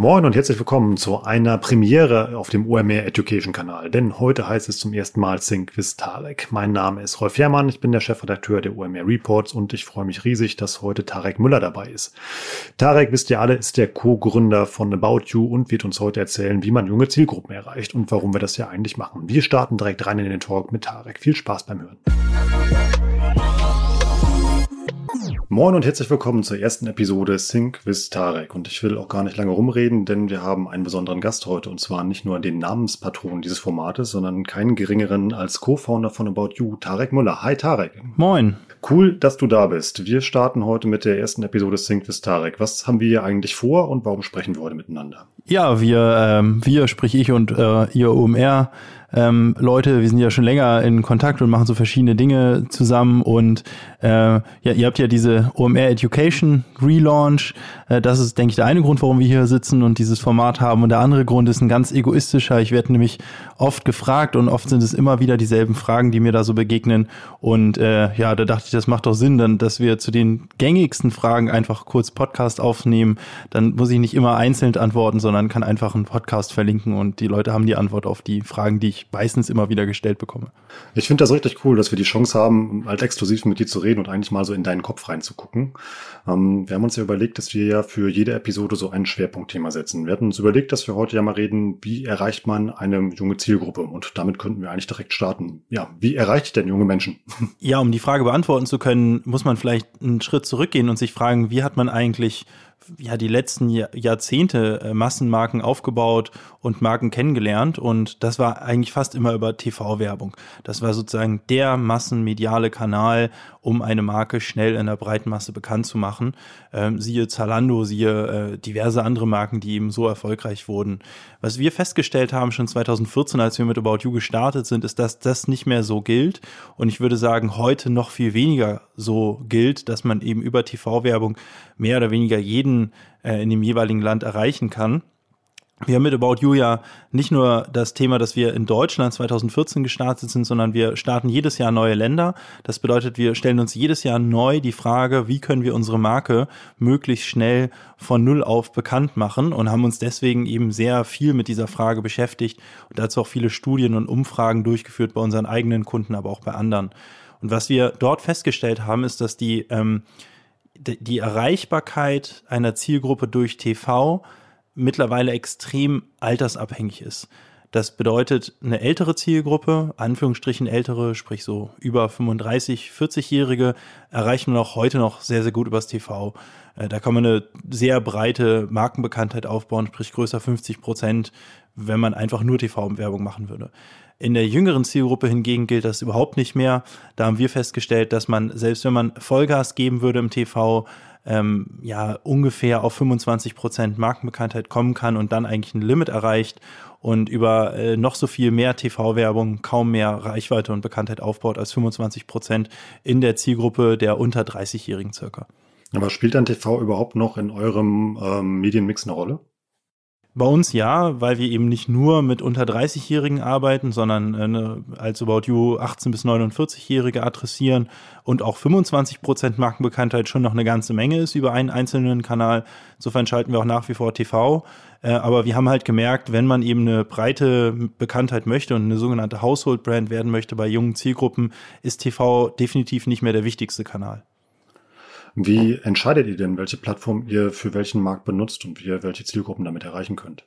Moin und herzlich willkommen zu einer Premiere auf dem OMR Education Kanal. Denn heute heißt es zum ersten Mal Sync with Tarek. Mein Name ist Rolf Herrmann, ich bin der Chefredakteur der OMR Reports und ich freue mich riesig, dass heute Tarek Müller dabei ist. Tarek, wisst ihr alle, ist der Co-Gründer von About You und wird uns heute erzählen, wie man junge Zielgruppen erreicht und warum wir das ja eigentlich machen. Wir starten direkt rein in den Talk mit Tarek. Viel Spaß beim Hören. Moin und herzlich willkommen zur ersten Episode Sync with Tarek. Und ich will auch gar nicht lange rumreden, denn wir haben einen besonderen Gast heute und zwar nicht nur den Namenspatron dieses Formates, sondern keinen geringeren als Co-Founder von About You, Tarek Müller. Hi Tarek. Moin. Cool, dass du da bist. Wir starten heute mit der ersten Episode Sync with Tarek. Was haben wir hier eigentlich vor und warum sprechen wir heute miteinander? Ja, wir, ähm, wir, sprich ich und äh, ihr OMR, ähm, Leute, wir sind ja schon länger in Kontakt und machen so verschiedene Dinge zusammen und äh, ja, ihr habt ja diese OMR Education Relaunch. Äh, das ist, denke ich, der eine Grund, warum wir hier sitzen und dieses Format haben. Und der andere Grund ist ein ganz egoistischer. Ich werde nämlich oft gefragt und oft sind es immer wieder dieselben Fragen, die mir da so begegnen. Und äh, ja, da dachte ich, das macht doch Sinn, dann, dass wir zu den gängigsten Fragen einfach kurz Podcast aufnehmen. Dann muss ich nicht immer einzeln antworten, sondern kann einfach einen Podcast verlinken und die Leute haben die Antwort auf die Fragen, die ich meistens immer wieder gestellt bekomme. Ich finde das richtig cool, dass wir die Chance haben, halt exklusiv mit dir zu reden und eigentlich mal so in deinen Kopf reinzugucken. Ähm, wir haben uns ja überlegt, dass wir ja für jede Episode so ein Schwerpunktthema setzen. Wir hatten uns überlegt, dass wir heute ja mal reden, wie erreicht man eine junge Zielgruppe? Und damit könnten wir eigentlich direkt starten. Ja, wie erreicht ich denn junge Menschen? Ja, um die Frage beantworten zu können, muss man vielleicht einen Schritt zurückgehen und sich fragen, wie hat man eigentlich ja die letzten Jahrzehnte äh, Massenmarken aufgebaut und Marken kennengelernt und das war eigentlich fast immer über TV-Werbung. Das war sozusagen der massenmediale Kanal, um eine Marke schnell in der breiten Masse bekannt zu machen. Ähm, siehe Zalando, siehe äh, diverse andere Marken, die eben so erfolgreich wurden. Was wir festgestellt haben schon 2014, als wir mit About You gestartet sind, ist, dass das nicht mehr so gilt und ich würde sagen, heute noch viel weniger so gilt, dass man eben über TV-Werbung mehr oder weniger jeden äh, in dem jeweiligen Land erreichen kann. Wir haben mit About You ja nicht nur das Thema, dass wir in Deutschland 2014 gestartet sind, sondern wir starten jedes Jahr neue Länder. Das bedeutet, wir stellen uns jedes Jahr neu die Frage, wie können wir unsere Marke möglichst schnell von Null auf bekannt machen und haben uns deswegen eben sehr viel mit dieser Frage beschäftigt und dazu auch viele Studien und Umfragen durchgeführt bei unseren eigenen Kunden, aber auch bei anderen. Und was wir dort festgestellt haben, ist, dass die, ähm, die Erreichbarkeit einer Zielgruppe durch TV mittlerweile extrem altersabhängig ist. Das bedeutet, eine ältere Zielgruppe, Anführungsstrichen ältere, sprich so über 35, 40-Jährige, erreichen wir auch heute noch sehr, sehr gut übers TV. Äh, da kann man eine sehr breite Markenbekanntheit aufbauen, sprich größer 50 Prozent, wenn man einfach nur TV-Werbung machen würde. In der jüngeren Zielgruppe hingegen gilt das überhaupt nicht mehr. Da haben wir festgestellt, dass man, selbst wenn man Vollgas geben würde im TV, ähm, ja ungefähr auf 25 Prozent Markenbekanntheit kommen kann und dann eigentlich ein Limit erreicht und über äh, noch so viel mehr TV-Werbung kaum mehr Reichweite und Bekanntheit aufbaut als 25 Prozent in der Zielgruppe der unter 30-Jährigen circa. Aber spielt dann TV überhaupt noch in eurem ähm, Medienmix eine Rolle? Bei uns ja, weil wir eben nicht nur mit unter 30-Jährigen arbeiten, sondern äh, ne, als About You 18 bis 49-Jährige adressieren und auch 25 Prozent Markenbekanntheit schon noch eine ganze Menge ist über einen einzelnen Kanal. Insofern schalten wir auch nach wie vor TV. Äh, aber wir haben halt gemerkt, wenn man eben eine breite Bekanntheit möchte und eine sogenannte Household Brand werden möchte bei jungen Zielgruppen, ist TV definitiv nicht mehr der wichtigste Kanal. Wie entscheidet ihr denn, welche Plattform ihr für welchen Markt benutzt und wie ihr welche Zielgruppen damit erreichen könnt?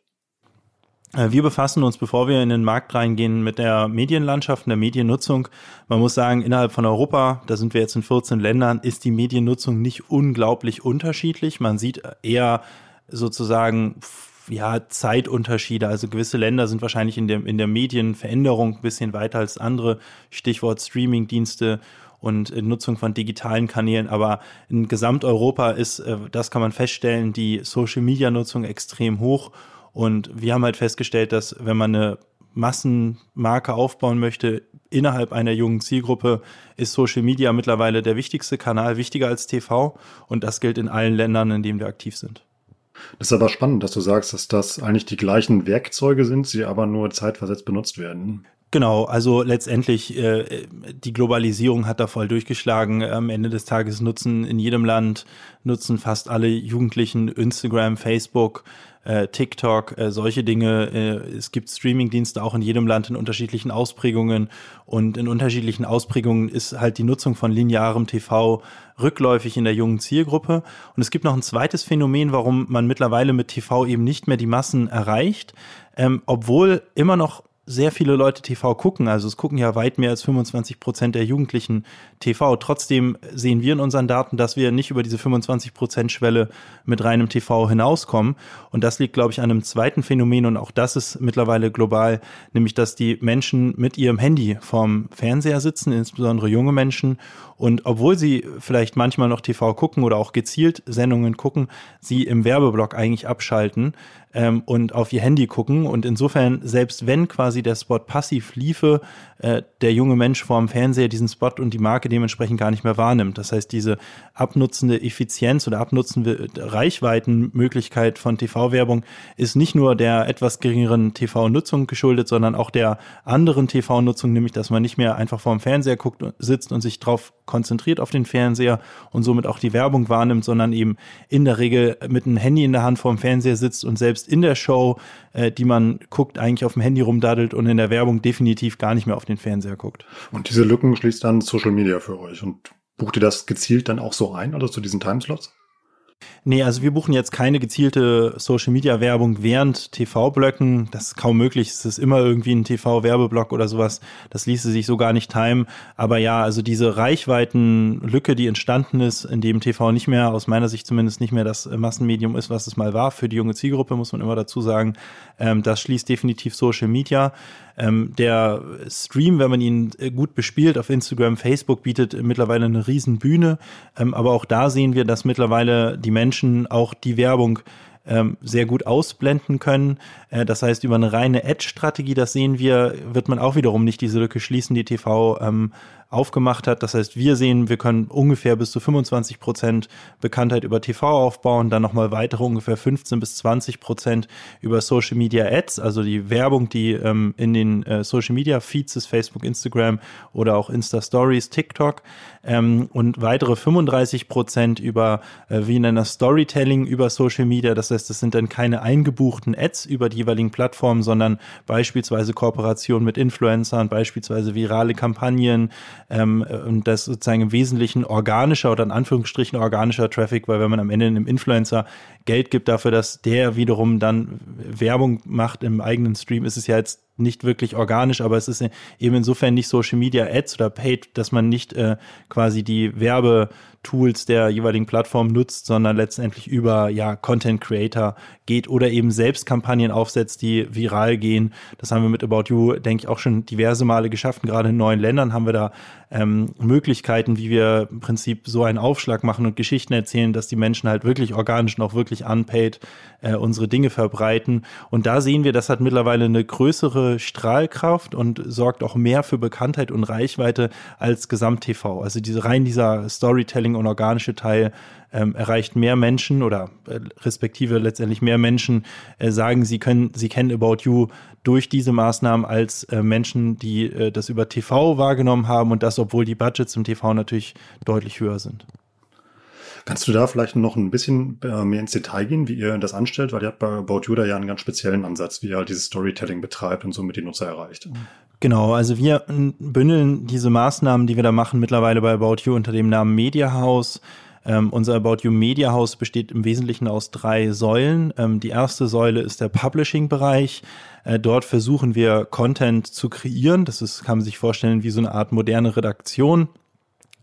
Äh, wir befassen uns, bevor wir in den Markt reingehen, mit der Medienlandschaft und der Mediennutzung. Man muss sagen, innerhalb von Europa, da sind wir jetzt in 14 Ländern, ist die Mediennutzung nicht unglaublich unterschiedlich. Man sieht eher sozusagen ja, Zeitunterschiede. Also gewisse Länder sind wahrscheinlich in der, in der Medienveränderung ein bisschen weiter als andere. Stichwort Streamingdienste und Nutzung von digitalen Kanälen. Aber in Gesamteuropa ist, äh, das kann man feststellen, die Social-Media-Nutzung extrem hoch. Und wir haben halt festgestellt, dass wenn man eine Massenmarke aufbauen möchte innerhalb einer jungen Zielgruppe, ist Social Media mittlerweile der wichtigste Kanal, wichtiger als TV. Und das gilt in allen Ländern, in denen wir aktiv sind. Das ist aber spannend, dass du sagst, dass das eigentlich die gleichen Werkzeuge sind, sie aber nur zeitversetzt benutzt werden. Genau, also letztendlich äh, die Globalisierung hat da voll durchgeschlagen. Am Ende des Tages nutzen in jedem Land nutzen fast alle Jugendlichen Instagram, Facebook, äh, TikTok, äh, solche Dinge. Äh, es gibt Streamingdienste auch in jedem Land in unterschiedlichen Ausprägungen und in unterschiedlichen Ausprägungen ist halt die Nutzung von linearem TV rückläufig in der jungen Zielgruppe. Und es gibt noch ein zweites Phänomen, warum man mittlerweile mit TV eben nicht mehr die Massen erreicht, ähm, obwohl immer noch sehr viele Leute TV gucken. Also es gucken ja weit mehr als 25 Prozent der Jugendlichen TV. Trotzdem sehen wir in unseren Daten, dass wir nicht über diese 25 Prozent Schwelle mit reinem TV hinauskommen. Und das liegt, glaube ich, an einem zweiten Phänomen und auch das ist mittlerweile global, nämlich dass die Menschen mit ihrem Handy vorm Fernseher sitzen, insbesondere junge Menschen. Und obwohl sie vielleicht manchmal noch TV gucken oder auch gezielt Sendungen gucken, sie im Werbeblock eigentlich abschalten ähm, und auf ihr Handy gucken. Und insofern, selbst wenn quasi der Spot passiv liefe, äh, der junge Mensch vorm Fernseher diesen Spot und die Marke dementsprechend gar nicht mehr wahrnimmt. Das heißt, diese abnutzende Effizienz oder abnutzende Reichweitenmöglichkeit von TV-Werbung ist nicht nur der etwas geringeren TV-Nutzung geschuldet, sondern auch der anderen TV-Nutzung, nämlich dass man nicht mehr einfach vorm Fernseher guckt, sitzt und sich darauf konzentriert auf den Fernseher und somit auch die Werbung wahrnimmt, sondern eben in der Regel mit einem Handy in der Hand vorm Fernseher sitzt und selbst in der Show, äh, die man guckt, eigentlich auf dem Handy rumdaddelt und in der Werbung definitiv gar nicht mehr auf den Fernseher guckt. Und diese Lücken schließt dann Social Media für euch. Und bucht ihr das gezielt dann auch so ein, also zu diesen Timeslots? Nee, also wir buchen jetzt keine gezielte Social Media Werbung während TV-Blöcken. Das ist kaum möglich. Es ist immer irgendwie ein TV-Werbeblock oder sowas. Das ließe sich so gar nicht timen. Aber ja, also diese Reichweitenlücke, die entstanden ist, in dem TV nicht mehr, aus meiner Sicht zumindest nicht mehr das Massenmedium ist, was es mal war für die junge Zielgruppe, muss man immer dazu sagen. Ähm, das schließt definitiv Social Media. Ähm, der Stream, wenn man ihn äh, gut bespielt auf Instagram, Facebook, bietet mittlerweile eine riesen Bühne. Ähm, aber auch da sehen wir, dass mittlerweile die Menschen auch die Werbung ähm, sehr gut ausblenden können. Äh, das heißt, über eine reine Ad-Strategie, das sehen wir, wird man auch wiederum nicht diese Lücke schließen, die TV ähm, aufgemacht hat. Das heißt, wir sehen, wir können ungefähr bis zu 25 Prozent Bekanntheit über TV aufbauen, dann nochmal weitere ungefähr 15 bis 20 Prozent über Social Media Ads, also die Werbung, die ähm, in den äh, Social Media Feeds ist, Facebook, Instagram oder auch Insta Stories, TikTok ähm, und weitere 35 Prozent über, äh, wie nennen das, Storytelling über Social Media. Das heißt, das sind dann keine eingebuchten Ads über die jeweiligen Plattformen, sondern beispielsweise Kooperation mit Influencern, beispielsweise virale Kampagnen, ähm, und das sozusagen im Wesentlichen organischer oder in Anführungsstrichen organischer Traffic, weil wenn man am Ende einem Influencer Geld gibt dafür, dass der wiederum dann Werbung macht im eigenen Stream, ist es ja jetzt nicht wirklich organisch, aber es ist eben insofern nicht Social Media Ads oder Paid, dass man nicht äh, quasi die Werbetools der jeweiligen Plattform nutzt, sondern letztendlich über ja Content Creator geht oder eben selbst Kampagnen aufsetzt, die viral gehen. Das haben wir mit About You, denke ich, auch schon diverse Male geschafft. Gerade in neuen Ländern haben wir da ähm, Möglichkeiten, wie wir im Prinzip so einen Aufschlag machen und Geschichten erzählen, dass die Menschen halt wirklich organisch und auch wirklich unpaid äh, unsere Dinge verbreiten. Und da sehen wir, das hat mittlerweile eine größere Strahlkraft und sorgt auch mehr für Bekanntheit und Reichweite als Gesamt-TV. Also diese rein dieser Storytelling und organische Teil ähm, erreicht mehr Menschen oder äh, respektive letztendlich mehr Menschen äh, sagen, sie können, sie kennen About You durch diese Maßnahmen als äh, Menschen, die äh, das über TV wahrgenommen haben und das, obwohl die Budgets im TV natürlich deutlich höher sind. Kannst du da vielleicht noch ein bisschen äh, mehr ins Detail gehen, wie ihr das anstellt? Weil ihr habt bei About You da ja einen ganz speziellen Ansatz, wie ihr dieses Storytelling betreibt und somit die Nutzer erreicht. Genau, also wir bündeln diese Maßnahmen, die wir da machen, mittlerweile bei About You unter dem Namen Media House. Ähm, unser About You Media House besteht im Wesentlichen aus drei Säulen. Ähm, die erste Säule ist der Publishing-Bereich. Äh, dort versuchen wir Content zu kreieren. Das ist, kann man sich vorstellen, wie so eine Art moderne Redaktion.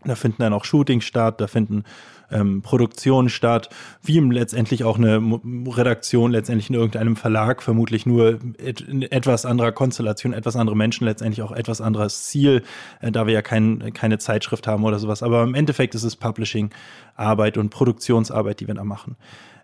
Da finden dann auch Shootings statt, da finden ähm, Produktion statt, wie letztendlich auch eine Redaktion letztendlich in irgendeinem Verlag, vermutlich nur in etwas anderer Konstellation, etwas andere Menschen, letztendlich auch etwas anderes Ziel, äh, da wir ja kein, keine Zeitschrift haben oder sowas. Aber im Endeffekt ist es Publishing-Arbeit und Produktionsarbeit, die wir da machen.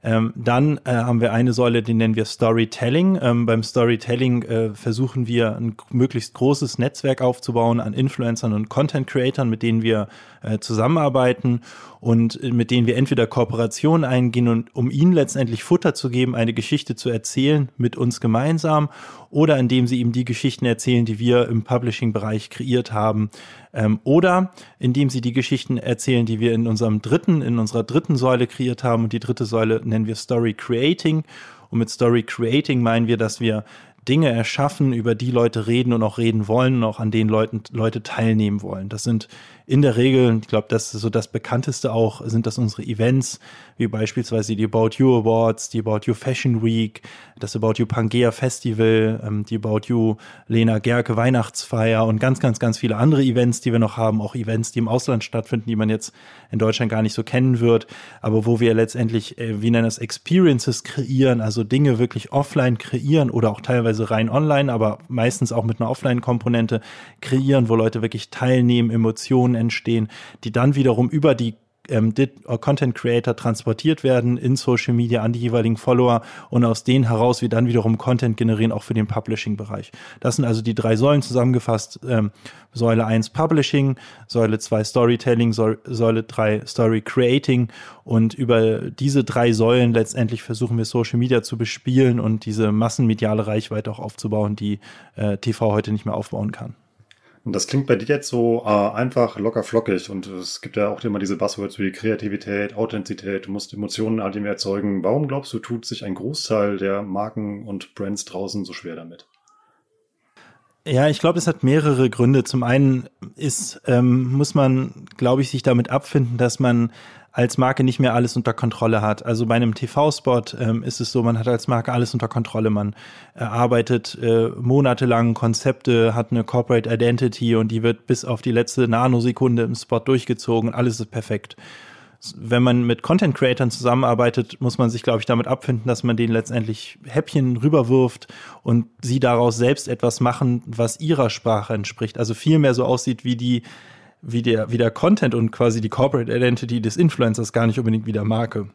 Ähm, dann äh, haben wir eine Säule, die nennen wir Storytelling. Ähm, beim Storytelling äh, versuchen wir ein möglichst großes Netzwerk aufzubauen an Influencern und Content Creatern, mit denen wir äh, zusammenarbeiten und äh, mit denen wir entweder Kooperationen eingehen und um ihnen letztendlich Futter zu geben, eine Geschichte zu erzählen mit uns gemeinsam oder indem sie eben die Geschichten erzählen, die wir im Publishing-Bereich kreiert haben. Ähm, oder indem sie die Geschichten erzählen, die wir in unserem dritten, in unserer dritten Säule kreiert haben. Und die dritte Säule nennen wir Story Creating. Und mit Story Creating meinen wir, dass wir Dinge erschaffen, über die Leute reden und auch reden wollen und auch an denen Leuten, Leute teilnehmen wollen. Das sind in der Regel, ich glaube, das ist so das bekannteste auch, sind das unsere Events, wie beispielsweise die About You Awards, die About You Fashion Week, das About You Pangea Festival, ähm, die About You Lena Gerke Weihnachtsfeier und ganz, ganz, ganz viele andere Events, die wir noch haben, auch Events, die im Ausland stattfinden, die man jetzt in Deutschland gar nicht so kennen wird, aber wo wir letztendlich, äh, wie nennen das, Experiences kreieren, also Dinge wirklich offline kreieren oder auch teilweise rein online, aber meistens auch mit einer Offline-Komponente kreieren, wo Leute wirklich teilnehmen, Emotionen entstehen, die dann wiederum über die ähm, Content Creator transportiert werden in Social Media an die jeweiligen Follower und aus denen heraus wir dann wiederum Content generieren, auch für den Publishing-Bereich. Das sind also die drei Säulen zusammengefasst. Ähm, Säule 1 Publishing, Säule 2 Storytelling, Säule 3 Story Creating und über diese drei Säulen letztendlich versuchen wir Social Media zu bespielen und diese massenmediale Reichweite auch aufzubauen, die äh, TV heute nicht mehr aufbauen kann. Und das klingt bei dir jetzt so äh, einfach locker flockig und es gibt ja auch immer diese Buzzwords wie Kreativität, Authentizität, du musst Emotionen all dem erzeugen. Warum glaubst du, tut sich ein Großteil der Marken und Brands draußen so schwer damit? Ja, ich glaube, es hat mehrere Gründe. Zum einen ist, ähm, muss man, glaube ich, sich damit abfinden, dass man als Marke nicht mehr alles unter Kontrolle hat. Also bei einem TV-Spot ähm, ist es so, man hat als Marke alles unter Kontrolle. Man erarbeitet äh, monatelang Konzepte, hat eine Corporate Identity und die wird bis auf die letzte Nanosekunde im Spot durchgezogen. Alles ist perfekt. Wenn man mit Content Creatern zusammenarbeitet, muss man sich, glaube ich, damit abfinden, dass man denen letztendlich Häppchen rüberwirft und sie daraus selbst etwas machen, was ihrer Sprache entspricht. Also viel mehr so aussieht wie die wie der, wie der Content und quasi die Corporate Identity des Influencers gar nicht unbedingt wie der Marke.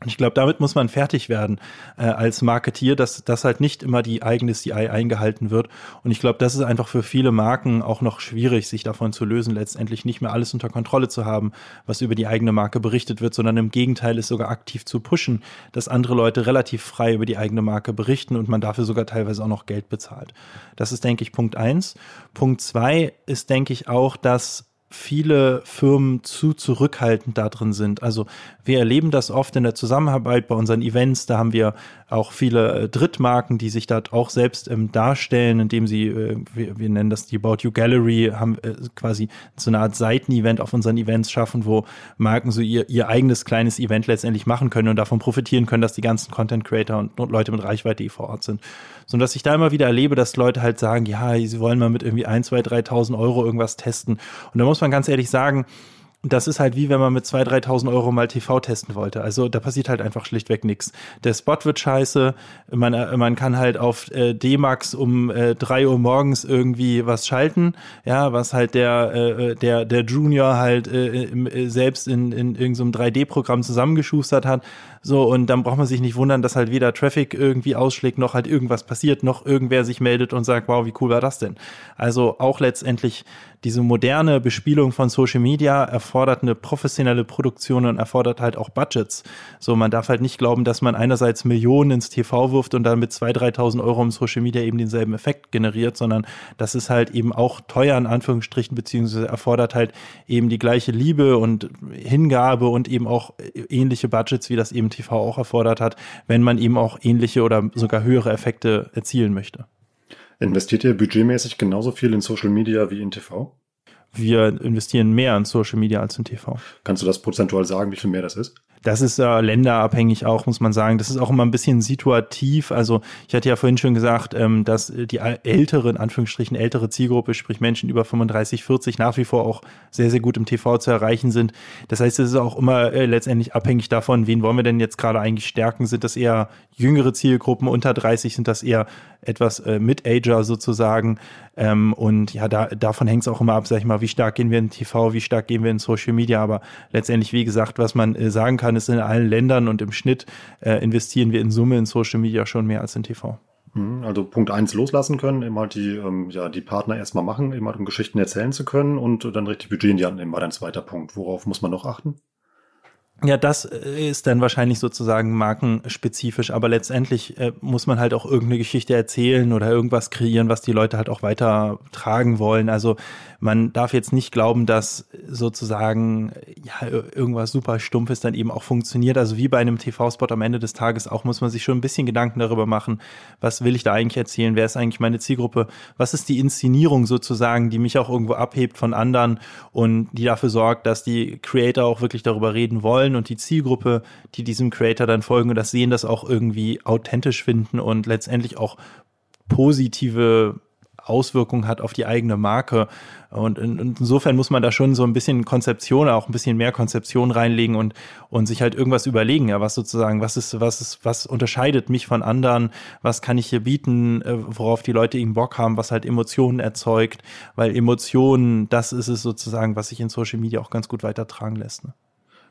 Und ich glaube, damit muss man fertig werden äh, als Marketier, dass das halt nicht immer die eigene CI eingehalten wird. Und ich glaube, das ist einfach für viele Marken auch noch schwierig, sich davon zu lösen, letztendlich nicht mehr alles unter Kontrolle zu haben, was über die eigene Marke berichtet wird, sondern im Gegenteil es sogar aktiv zu pushen, dass andere Leute relativ frei über die eigene Marke berichten und man dafür sogar teilweise auch noch Geld bezahlt. Das ist, denke ich, Punkt eins. Punkt zwei ist, denke ich, auch, dass viele Firmen zu zurückhaltend da drin sind. Also wir erleben das oft in der Zusammenarbeit bei unseren Events. Da haben wir auch viele äh, Drittmarken, die sich dort auch selbst ähm, darstellen, indem sie, äh, wir, wir, nennen das die About You Gallery, haben äh, quasi so eine Art Seitenevent auf unseren Events schaffen, wo Marken so ihr, ihr eigenes kleines Event letztendlich machen können und davon profitieren können, dass die ganzen Content Creator und, und Leute mit Reichweite, die vor Ort sind. So dass ich da immer wieder erlebe, dass Leute halt sagen, ja, sie wollen mal mit irgendwie ein, zwei, 3.000 Euro irgendwas testen. Und da muss man ganz ehrlich sagen, das ist halt wie wenn man mit 2.000, 3.000 Euro mal TV testen wollte. Also da passiert halt einfach schlichtweg nichts. Der Spot wird scheiße, man, äh, man kann halt auf äh, D-Max um äh, 3 Uhr morgens irgendwie was schalten, ja, was halt der, äh, äh der, der Junior halt äh, äh, selbst in, in irgendeinem so 3D-Programm zusammengeschustert hat. So, und dann braucht man sich nicht wundern, dass halt weder Traffic irgendwie ausschlägt, noch halt irgendwas passiert, noch irgendwer sich meldet und sagt, wow, wie cool war das denn? Also auch letztendlich diese moderne Bespielung von Social Media erfordert eine professionelle Produktion und erfordert halt auch Budgets. So, man darf halt nicht glauben, dass man einerseits Millionen ins TV wirft und dann mit 2.000, 3.000 Euro im Social Media eben denselben Effekt generiert, sondern das ist halt eben auch teuer in Anführungsstrichen, beziehungsweise erfordert halt eben die gleiche Liebe und Hingabe und eben auch ähnliche Budgets, wie das eben TV auch erfordert hat, wenn man eben auch ähnliche oder sogar höhere Effekte erzielen möchte. Investiert ihr budgetmäßig genauso viel in Social Media wie in TV? Wir investieren mehr in Social Media als in TV. Kannst du das prozentual sagen, wie viel mehr das ist? Das ist äh, länderabhängig auch, muss man sagen. Das ist auch immer ein bisschen situativ. Also ich hatte ja vorhin schon gesagt, ähm, dass die ältere, in Anführungsstrichen ältere Zielgruppe, sprich Menschen über 35, 40, nach wie vor auch sehr, sehr gut im TV zu erreichen sind. Das heißt, es ist auch immer äh, letztendlich abhängig davon, wen wollen wir denn jetzt gerade eigentlich stärken? Sind das eher jüngere Zielgruppen unter 30? Sind das eher etwas äh, Mid-Ager sozusagen? Ähm, und ja, da, davon hängt es auch immer ab, sag ich mal, wie stark gehen wir in TV, wie stark gehen wir in Social Media. Aber letztendlich, wie gesagt, was man äh, sagen kann, man es in allen Ländern und im Schnitt äh, investieren wir in Summe in Social Media schon mehr als in TV. Mhm, also Punkt eins loslassen können, eben halt die, ähm, ja, die Partner erstmal machen, eben halt um Geschichten erzählen zu können und dann richtig Budget in die Hand nehmen, war dein zweiter Punkt. Worauf muss man noch achten? Ja, das äh, ist dann wahrscheinlich sozusagen markenspezifisch, aber letztendlich äh, muss man halt auch irgendeine Geschichte erzählen oder irgendwas kreieren, was die Leute halt auch weiter tragen wollen. Also man darf jetzt nicht glauben, dass sozusagen ja irgendwas super stumpfes dann eben auch funktioniert. Also wie bei einem TV-Spot am Ende des Tages auch muss man sich schon ein bisschen Gedanken darüber machen, was will ich da eigentlich erzählen, wer ist eigentlich meine Zielgruppe, was ist die Inszenierung sozusagen, die mich auch irgendwo abhebt von anderen und die dafür sorgt, dass die Creator auch wirklich darüber reden wollen und die Zielgruppe, die diesem Creator dann folgen und das sehen, das auch irgendwie authentisch finden und letztendlich auch positive Auswirkungen hat auf die eigene Marke. Und, insofern muss man da schon so ein bisschen Konzeption, auch ein bisschen mehr Konzeption reinlegen und, und sich halt irgendwas überlegen, ja, was sozusagen, was ist, was ist, was unterscheidet mich von anderen, was kann ich hier bieten, äh, worauf die Leute eben Bock haben, was halt Emotionen erzeugt, weil Emotionen, das ist es sozusagen, was sich in Social Media auch ganz gut weitertragen lässt. Ne?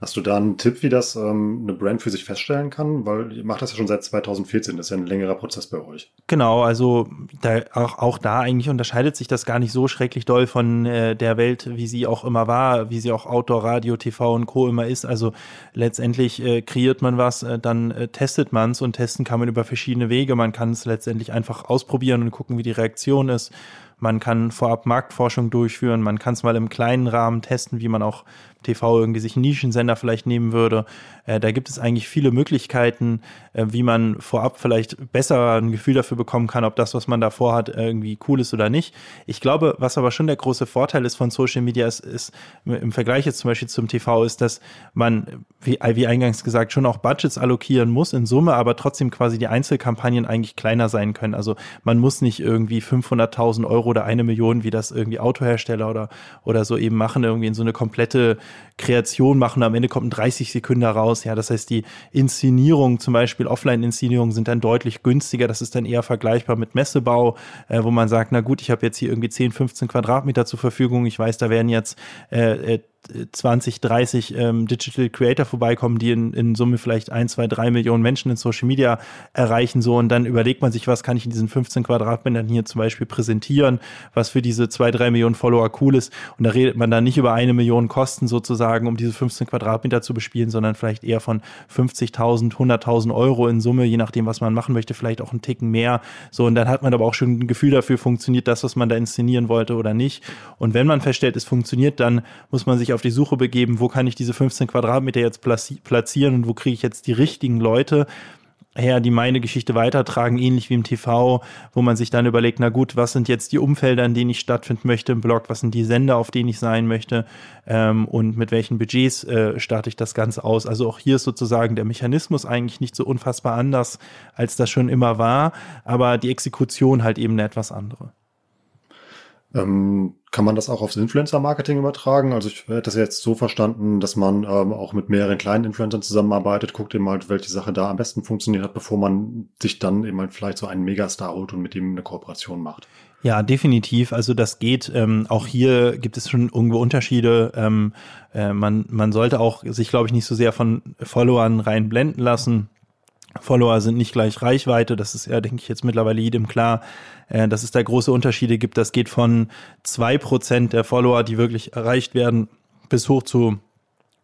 Hast du da einen Tipp, wie das ähm, eine Brand für sich feststellen kann? Weil ihr macht das ja schon seit 2014, das ist ja ein längerer Prozess bei euch. Genau, also da, auch, auch da eigentlich unterscheidet sich das gar nicht so schrecklich doll von äh, der Welt, wie sie auch immer war, wie sie auch Outdoor, Radio, TV und Co. immer ist. Also letztendlich äh, kreiert man was, äh, dann äh, testet man es und testen kann man über verschiedene Wege. Man kann es letztendlich einfach ausprobieren und gucken, wie die Reaktion ist. Man kann vorab Marktforschung durchführen, man kann es mal im kleinen Rahmen testen, wie man auch TV irgendwie sich einen Nischensender vielleicht nehmen würde. Äh, da gibt es eigentlich viele Möglichkeiten, äh, wie man vorab vielleicht besser ein Gefühl dafür bekommen kann, ob das, was man da vorhat, irgendwie cool ist oder nicht. Ich glaube, was aber schon der große Vorteil ist von Social Media, ist, ist im Vergleich jetzt zum Beispiel zum TV, ist, dass man, wie, wie eingangs gesagt, schon auch Budgets allokieren muss in Summe, aber trotzdem quasi die Einzelkampagnen eigentlich kleiner sein können. Also man muss nicht irgendwie 500.000 Euro oder eine Million, wie das irgendwie Autohersteller oder, oder so eben machen, irgendwie in so eine komplette Kreation machen. Am Ende kommt ein 30 Sekunden raus. Ja, das heißt, die Inszenierung, zum Beispiel Offline-Inszenierungen sind dann deutlich günstiger. Das ist dann eher vergleichbar mit Messebau, äh, wo man sagt, na gut, ich habe jetzt hier irgendwie 10, 15 Quadratmeter zur Verfügung. Ich weiß, da werden jetzt äh, äh 20, 30 ähm, Digital Creator vorbeikommen, die in, in Summe vielleicht ein, zwei, drei Millionen Menschen in Social Media erreichen, so und dann überlegt man sich, was kann ich in diesen 15 Quadratmetern hier zum Beispiel präsentieren, was für diese zwei, drei Millionen Follower cool ist. Und da redet man dann nicht über eine Million Kosten sozusagen, um diese 15 Quadratmeter zu bespielen, sondern vielleicht eher von 50.000, 100.000 Euro in Summe, je nachdem, was man machen möchte, vielleicht auch einen Ticken mehr. So, und dann hat man aber auch schon ein Gefühl dafür, funktioniert das, was man da inszenieren wollte oder nicht. Und wenn man feststellt, es funktioniert, dann muss man sich auf die Suche begeben, wo kann ich diese 15 Quadratmeter jetzt platzieren und wo kriege ich jetzt die richtigen Leute her, die meine Geschichte weitertragen, ähnlich wie im TV, wo man sich dann überlegt, na gut, was sind jetzt die Umfelder, in denen ich stattfinden möchte im Blog, was sind die Sender, auf denen ich sein möchte ähm, und mit welchen Budgets äh, starte ich das Ganze aus. Also auch hier ist sozusagen der Mechanismus eigentlich nicht so unfassbar anders, als das schon immer war, aber die Exekution halt eben eine etwas andere. Ähm, kann man das auch aufs Influencer-Marketing übertragen? Also ich hätte das jetzt so verstanden, dass man ähm, auch mit mehreren kleinen Influencern zusammenarbeitet, guckt eben halt, welche Sache da am besten funktioniert hat, bevor man sich dann eben halt vielleicht so einen Megastar holt und mit ihm eine Kooperation macht. Ja, definitiv. Also das geht. Ähm, auch hier gibt es schon irgendwo Unterschiede. Ähm, äh, man, man sollte auch sich, glaube ich, nicht so sehr von Followern rein blenden lassen. Follower sind nicht gleich Reichweite. Das ist ja, denke ich, jetzt mittlerweile jedem klar, äh, dass es da große Unterschiede gibt. Das geht von zwei Prozent der Follower, die wirklich erreicht werden, bis hoch zu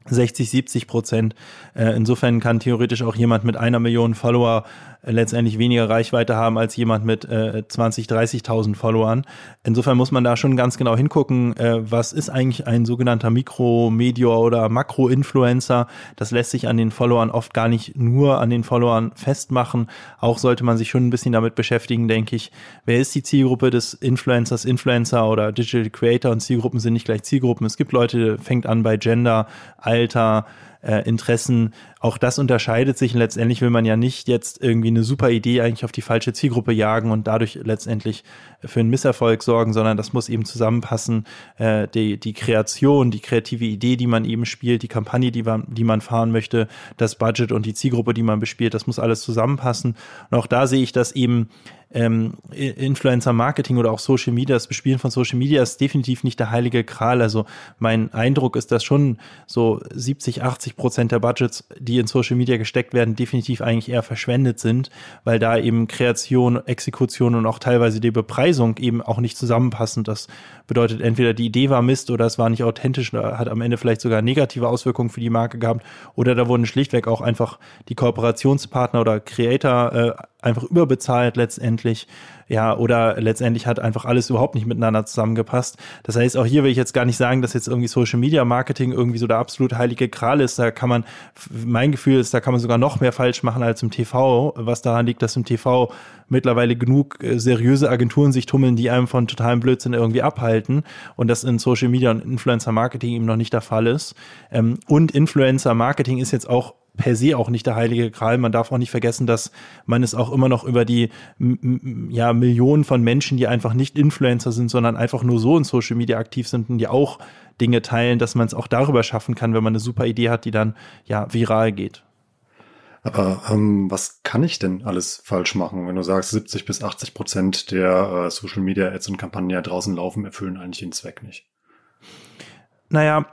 60, 70 Prozent. Äh, insofern kann theoretisch auch jemand mit einer Million Follower letztendlich weniger Reichweite haben als jemand mit äh, 20, 30.000 Followern. Insofern muss man da schon ganz genau hingucken, äh, was ist eigentlich ein sogenannter Mikro, Medior oder Makro-Influencer. Das lässt sich an den Followern oft gar nicht nur an den Followern festmachen. Auch sollte man sich schon ein bisschen damit beschäftigen, denke ich. Wer ist die Zielgruppe des Influencers, Influencer oder Digital Creator? Und Zielgruppen sind nicht gleich Zielgruppen. Es gibt Leute, fängt an bei Gender, Alter, äh, Interessen. Auch das unterscheidet sich und letztendlich will man ja nicht jetzt irgendwie eine super Idee eigentlich auf die falsche Zielgruppe jagen und dadurch letztendlich für einen Misserfolg sorgen, sondern das muss eben zusammenpassen. Äh, die, die Kreation, die kreative Idee, die man eben spielt, die Kampagne, die man, die man fahren möchte, das Budget und die Zielgruppe, die man bespielt, das muss alles zusammenpassen. Und auch da sehe ich, dass eben ähm, Influencer-Marketing oder auch Social Media, das Bespielen von Social Media ist definitiv nicht der heilige Kral. Also mein Eindruck ist, dass schon so 70, 80 Prozent der Budgets, die in Social Media gesteckt werden, definitiv eigentlich eher verschwendet sind, weil da eben Kreation, Exekution und auch teilweise die Bepreisung eben auch nicht zusammenpassen. Das bedeutet, entweder die Idee war Mist oder es war nicht authentisch, hat am Ende vielleicht sogar negative Auswirkungen für die Marke gehabt oder da wurden schlichtweg auch einfach die Kooperationspartner oder Creator äh, einfach überbezahlt letztendlich, ja, oder letztendlich hat einfach alles überhaupt nicht miteinander zusammengepasst. Das heißt, auch hier will ich jetzt gar nicht sagen, dass jetzt irgendwie Social Media Marketing irgendwie so der absolut heilige Kral ist. Da kann man, mein Gefühl ist, da kann man sogar noch mehr falsch machen als im TV, was daran liegt, dass im TV mittlerweile genug äh, seriöse Agenturen sich tummeln, die einem von totalem Blödsinn irgendwie abhalten und das in Social Media und Influencer Marketing eben noch nicht der Fall ist. Ähm, und Influencer Marketing ist jetzt auch per se auch nicht der heilige Gral. Man darf auch nicht vergessen, dass man es auch immer noch über die ja, Millionen von Menschen, die einfach nicht Influencer sind, sondern einfach nur so in Social Media aktiv sind und die auch Dinge teilen, dass man es auch darüber schaffen kann, wenn man eine super Idee hat, die dann ja viral geht. Aber ähm, was kann ich denn alles falsch machen, wenn du sagst, 70 bis 80 Prozent der äh, Social Media Ads und Kampagnen, die draußen laufen, erfüllen eigentlich den Zweck nicht? Naja,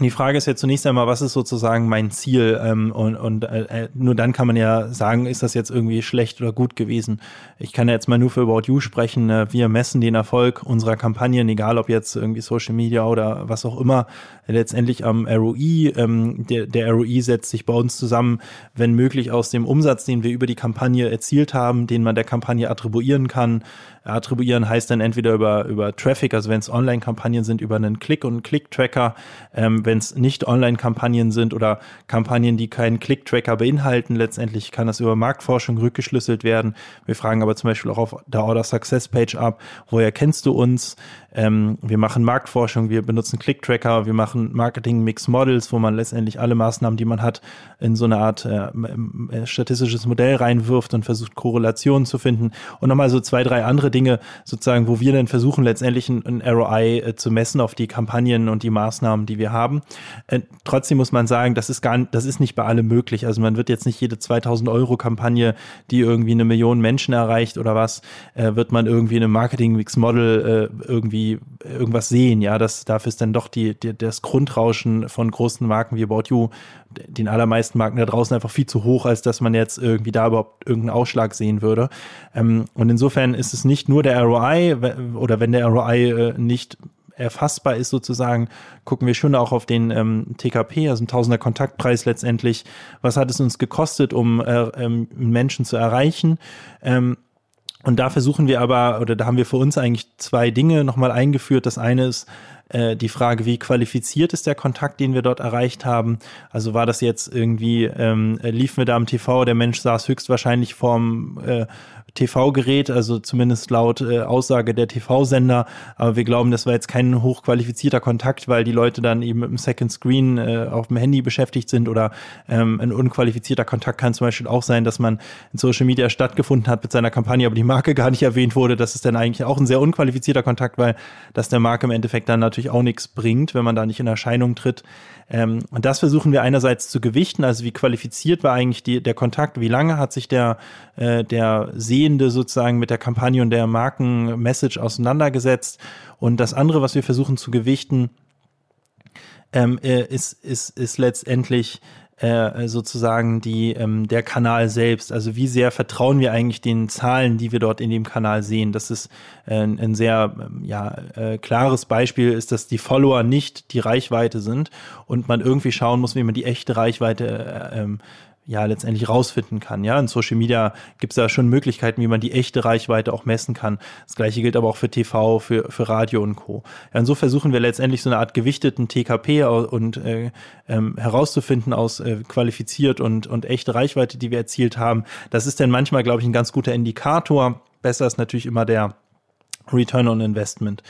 die Frage ist jetzt zunächst einmal, was ist sozusagen mein Ziel? Ähm, und und äh, äh, nur dann kann man ja sagen, ist das jetzt irgendwie schlecht oder gut gewesen. Ich kann ja jetzt mal nur für About You sprechen. Äh, wir messen den Erfolg unserer Kampagnen, egal ob jetzt irgendwie Social Media oder was auch immer, letztendlich am ROI. Ähm, der, der ROI setzt sich bei uns zusammen, wenn möglich, aus dem Umsatz, den wir über die Kampagne erzielt haben, den man der Kampagne attribuieren kann. Attribuieren heißt dann entweder über, über Traffic, also wenn es Online-Kampagnen sind, über einen Klick- und Klick-Tracker. Ähm, wenn es nicht Online-Kampagnen sind oder Kampagnen, die keinen Click-Tracker beinhalten, letztendlich kann das über Marktforschung rückgeschlüsselt werden. Wir fragen aber zum Beispiel auch auf der Order Success Page ab, woher kennst du uns? Ähm, wir machen Marktforschung, wir benutzen Click-Tracker, wir machen Marketing-Mix-Models, wo man letztendlich alle Maßnahmen, die man hat, in so eine Art äh, äh, statistisches Modell reinwirft und versucht, Korrelationen zu finden. Und nochmal so zwei, drei andere Dinge, sozusagen, wo wir dann versuchen, letztendlich ein, ein ROI äh, zu messen auf die Kampagnen und die Maßnahmen, die wir haben. Äh, trotzdem muss man sagen, das ist gar das ist nicht bei allem möglich. Also man wird jetzt nicht jede 2000 Euro Kampagne, die irgendwie eine Million Menschen erreicht oder was, äh, wird man irgendwie in einem Marketing-Mix-Model äh, irgendwie irgendwas sehen, ja, das dafür ist dann doch die, die, das Grundrauschen von großen Marken wie About You, den allermeisten Marken da draußen einfach viel zu hoch, als dass man jetzt irgendwie da überhaupt irgendeinen Ausschlag sehen würde. Ähm, und insofern ist es nicht nur der ROI oder wenn der ROI äh, nicht erfassbar ist sozusagen, gucken wir schon auch auf den ähm, TKP, also ein Tausender Kontaktpreis letztendlich. Was hat es uns gekostet, um äh, ähm, Menschen zu erreichen? Ähm, und da versuchen wir aber, oder da haben wir für uns eigentlich zwei Dinge nochmal eingeführt. Das eine ist äh, die Frage, wie qualifiziert ist der Kontakt, den wir dort erreicht haben. Also war das jetzt irgendwie, ähm, liefen wir da am TV, der Mensch saß höchstwahrscheinlich vorm äh, TV-Gerät, also zumindest laut äh, Aussage der TV-Sender. Aber wir glauben, das war jetzt kein hochqualifizierter Kontakt, weil die Leute dann eben mit dem Second Screen äh, auf dem Handy beschäftigt sind oder ähm, ein unqualifizierter Kontakt kann zum Beispiel auch sein, dass man in Social Media stattgefunden hat mit seiner Kampagne, aber die Marke gar nicht erwähnt wurde. Das ist dann eigentlich auch ein sehr unqualifizierter Kontakt, weil das der Marke im Endeffekt dann natürlich auch nichts bringt, wenn man da nicht in Erscheinung tritt. Ähm, und das versuchen wir einerseits zu gewichten, also wie qualifiziert war eigentlich die, der Kontakt, wie lange hat sich der, äh, der Sehende sozusagen mit der Kampagne und der Markenmessage auseinandergesetzt. Und das andere, was wir versuchen zu gewichten, ähm, äh, ist, ist, ist letztendlich äh, sozusagen die, ähm, der Kanal selbst. Also wie sehr vertrauen wir eigentlich den Zahlen, die wir dort in dem Kanal sehen. Das ist äh, ein sehr ähm, äh, klares Beispiel, ist, dass die Follower nicht die Reichweite sind und man irgendwie schauen muss, wie man die echte Reichweite äh, ähm, ja letztendlich rausfinden kann. Ja, in Social Media gibt es da schon Möglichkeiten, wie man die echte Reichweite auch messen kann. Das gleiche gilt aber auch für TV, für, für Radio und Co. Ja, und so versuchen wir letztendlich so eine Art gewichteten TKP und äh, ähm, herauszufinden aus äh, qualifiziert und, und echte Reichweite, die wir erzielt haben. Das ist dann manchmal, glaube ich, ein ganz guter Indikator. Besser ist natürlich immer der Return on Investment.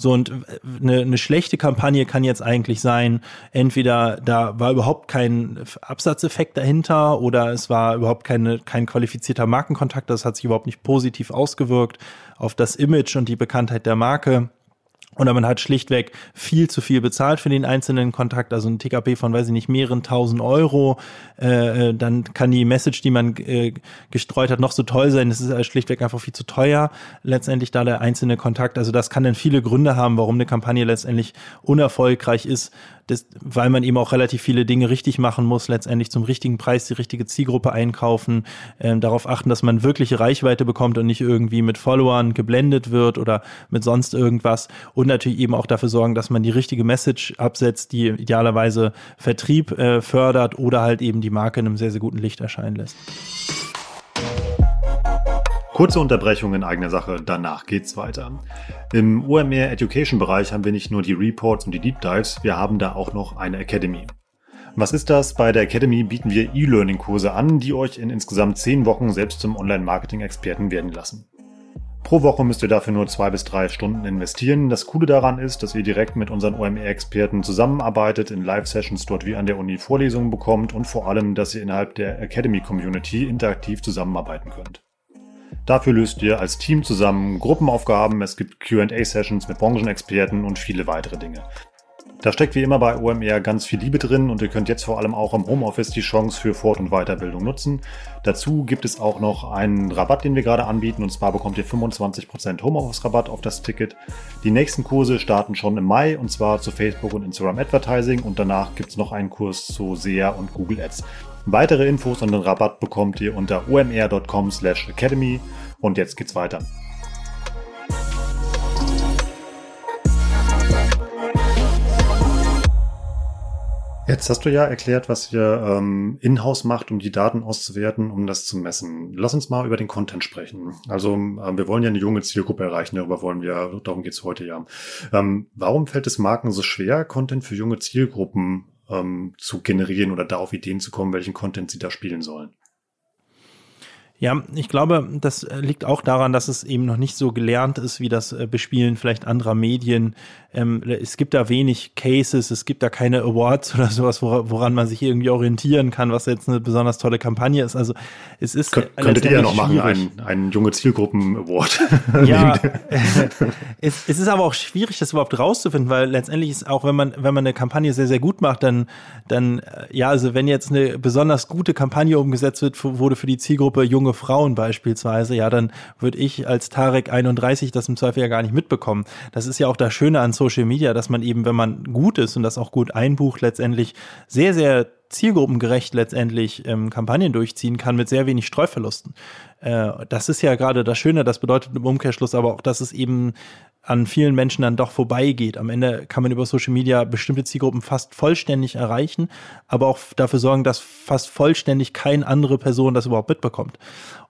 So, und eine, eine schlechte Kampagne kann jetzt eigentlich sein, entweder da war überhaupt kein Absatzeffekt dahinter oder es war überhaupt keine, kein qualifizierter Markenkontakt, das hat sich überhaupt nicht positiv ausgewirkt auf das Image und die Bekanntheit der Marke. Oder man hat schlichtweg viel zu viel bezahlt für den einzelnen Kontakt, also ein TKP von, weiß ich nicht, mehreren tausend Euro. Äh, äh, dann kann die Message, die man äh, gestreut hat, noch so toll sein. Es ist halt schlichtweg einfach viel zu teuer, letztendlich da der einzelne Kontakt. Also das kann dann viele Gründe haben, warum eine Kampagne letztendlich unerfolgreich ist das, weil man eben auch relativ viele Dinge richtig machen muss, letztendlich zum richtigen Preis die richtige Zielgruppe einkaufen, äh, darauf achten, dass man wirkliche Reichweite bekommt und nicht irgendwie mit Followern geblendet wird oder mit sonst irgendwas und natürlich eben auch dafür sorgen, dass man die richtige Message absetzt, die idealerweise Vertrieb äh, fördert oder halt eben die Marke in einem sehr, sehr guten Licht erscheinen lässt. Kurze Unterbrechung in eigener Sache, danach geht's weiter. Im OMR Education Bereich haben wir nicht nur die Reports und die Deep Dives, wir haben da auch noch eine Academy. Was ist das? Bei der Academy bieten wir E-Learning-Kurse an, die euch in insgesamt 10 Wochen selbst zum Online-Marketing-Experten werden lassen. Pro Woche müsst ihr dafür nur zwei bis drei Stunden investieren. Das Coole daran ist, dass ihr direkt mit unseren OMR-Experten zusammenarbeitet, in Live-Sessions dort wie an der Uni Vorlesungen bekommt und vor allem, dass ihr innerhalb der Academy-Community interaktiv zusammenarbeiten könnt. Dafür löst ihr als Team zusammen Gruppenaufgaben, es gibt QA-Sessions mit Branchenexperten und viele weitere Dinge. Da steckt wie immer bei OMR ganz viel Liebe drin und ihr könnt jetzt vor allem auch im Homeoffice die Chance für Fort- und Weiterbildung nutzen. Dazu gibt es auch noch einen Rabatt, den wir gerade anbieten und zwar bekommt ihr 25% Homeoffice-Rabatt auf das Ticket. Die nächsten Kurse starten schon im Mai und zwar zu Facebook und Instagram Advertising und danach gibt es noch einen Kurs zu SEA und Google Ads. Weitere Infos und den Rabatt bekommt ihr unter omr.com/academy und jetzt geht's weiter. Jetzt hast du ja erklärt, was ihr ähm, in-house macht, um die Daten auszuwerten, um das zu messen. Lass uns mal über den Content sprechen. Also äh, wir wollen ja eine junge Zielgruppe erreichen, darüber wollen wir, darum geht's heute ja. Ähm, warum fällt es Marken so schwer, Content für junge Zielgruppen ähm, zu generieren oder da auf Ideen zu kommen, welchen Content sie da spielen sollen? Ja, ich glaube, das liegt auch daran, dass es eben noch nicht so gelernt ist, wie das äh, Bespielen vielleicht anderer Medien. Ähm, es gibt da wenig Cases, es gibt da keine Awards oder sowas, woran man sich irgendwie orientieren kann, was jetzt eine besonders tolle Kampagne ist. Also es ist Kön könntet ihr ja noch machen, einen, einen junge Zielgruppen-Award. Ja, es, es ist aber auch schwierig, das überhaupt rauszufinden, weil letztendlich ist auch, wenn man, wenn man eine Kampagne sehr, sehr gut macht, dann, dann, äh, ja, also wenn jetzt eine besonders gute Kampagne umgesetzt wird, wurde für die Zielgruppe junge junge Frauen beispielsweise, ja, dann würde ich als Tarek 31 das im Zweifel ja gar nicht mitbekommen. Das ist ja auch das Schöne an Social Media, dass man eben, wenn man gut ist und das auch gut einbucht, letztendlich sehr, sehr zielgruppengerecht letztendlich ähm, Kampagnen durchziehen kann mit sehr wenig Streuverlusten. Äh, das ist ja gerade das Schöne, das bedeutet im Umkehrschluss aber auch, dass es eben an vielen Menschen dann doch vorbeigeht. Am Ende kann man über Social Media bestimmte Zielgruppen fast vollständig erreichen, aber auch dafür sorgen, dass fast vollständig keine andere Person das überhaupt mitbekommt.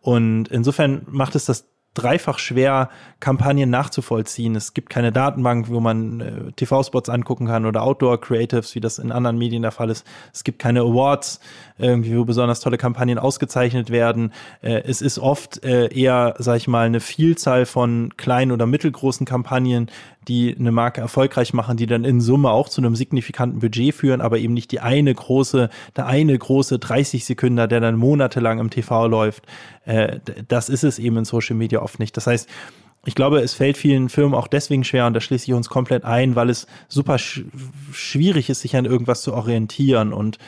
Und insofern macht es das dreifach schwer, Kampagnen nachzuvollziehen. Es gibt keine Datenbank, wo man äh, TV-Spots angucken kann oder Outdoor-Creatives, wie das in anderen Medien der Fall ist. Es gibt keine Awards, irgendwie, wo besonders tolle Kampagnen ausgezeichnet werden. Äh, es ist oft äh, eher, sag ich mal, eine Vielzahl von kleinen oder mittelgroßen Kampagnen, die eine Marke erfolgreich machen, die dann in Summe auch zu einem signifikanten Budget führen, aber eben nicht die eine große, der eine große 30 Sekunden, der dann monatelang im TV läuft. Äh, das ist es eben in Social Media oft nicht. Das heißt, ich glaube, es fällt vielen Firmen auch deswegen schwer, und da schließe ich uns komplett ein, weil es super sch schwierig ist, sich an irgendwas zu orientieren und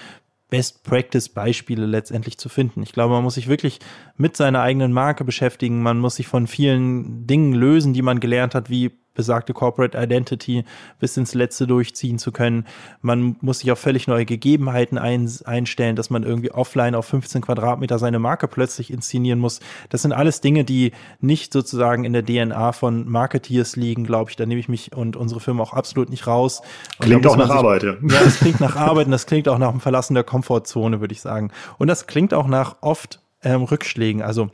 Best Practice Beispiele letztendlich zu finden. Ich glaube, man muss sich wirklich mit seiner eigenen Marke beschäftigen. Man muss sich von vielen Dingen lösen, die man gelernt hat, wie besagte Corporate Identity bis ins Letzte durchziehen zu können. Man muss sich auf völlig neue Gegebenheiten ein, einstellen, dass man irgendwie offline auf 15 Quadratmeter seine Marke plötzlich inszenieren muss. Das sind alles Dinge, die nicht sozusagen in der DNA von Marketeers liegen, glaube ich. Da nehme ich mich und unsere Firma auch absolut nicht raus. klingt auch nach sich, Arbeit, ja. Ja, es klingt nach Arbeit und das klingt auch nach dem Verlassen der Komfortzone, würde ich sagen. Und das klingt auch nach oft ähm, Rückschlägen. Also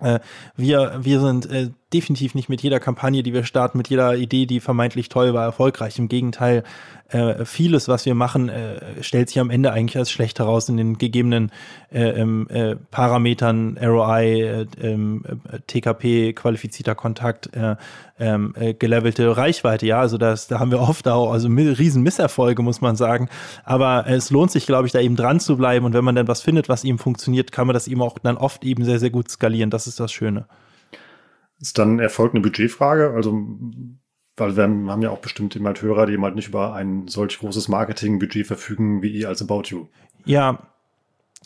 äh, wir, wir sind äh, definitiv nicht mit jeder Kampagne, die wir starten, mit jeder Idee, die vermeintlich toll war, erfolgreich. Im Gegenteil, äh, vieles, was wir machen, äh, stellt sich am Ende eigentlich als schlecht heraus in den gegebenen äh, ähm, äh, Parametern, ROI, äh, ähm, äh, TKP, qualifizierter Kontakt, äh, ähm, äh, gelevelte Reichweite. Ja, also das, da haben wir oft auch also riesen Misserfolge, muss man sagen. Aber es lohnt sich, glaube ich, da eben dran zu bleiben. Und wenn man dann was findet, was eben funktioniert, kann man das eben auch dann oft eben sehr, sehr gut skalieren. Das ist das Schöne. Ist dann erfolgt eine Budgetfrage? Also weil wir haben ja auch bestimmt halt Hörer, die eben halt nicht über ein solch großes Marketingbudget verfügen wie ihr als About You. Ja,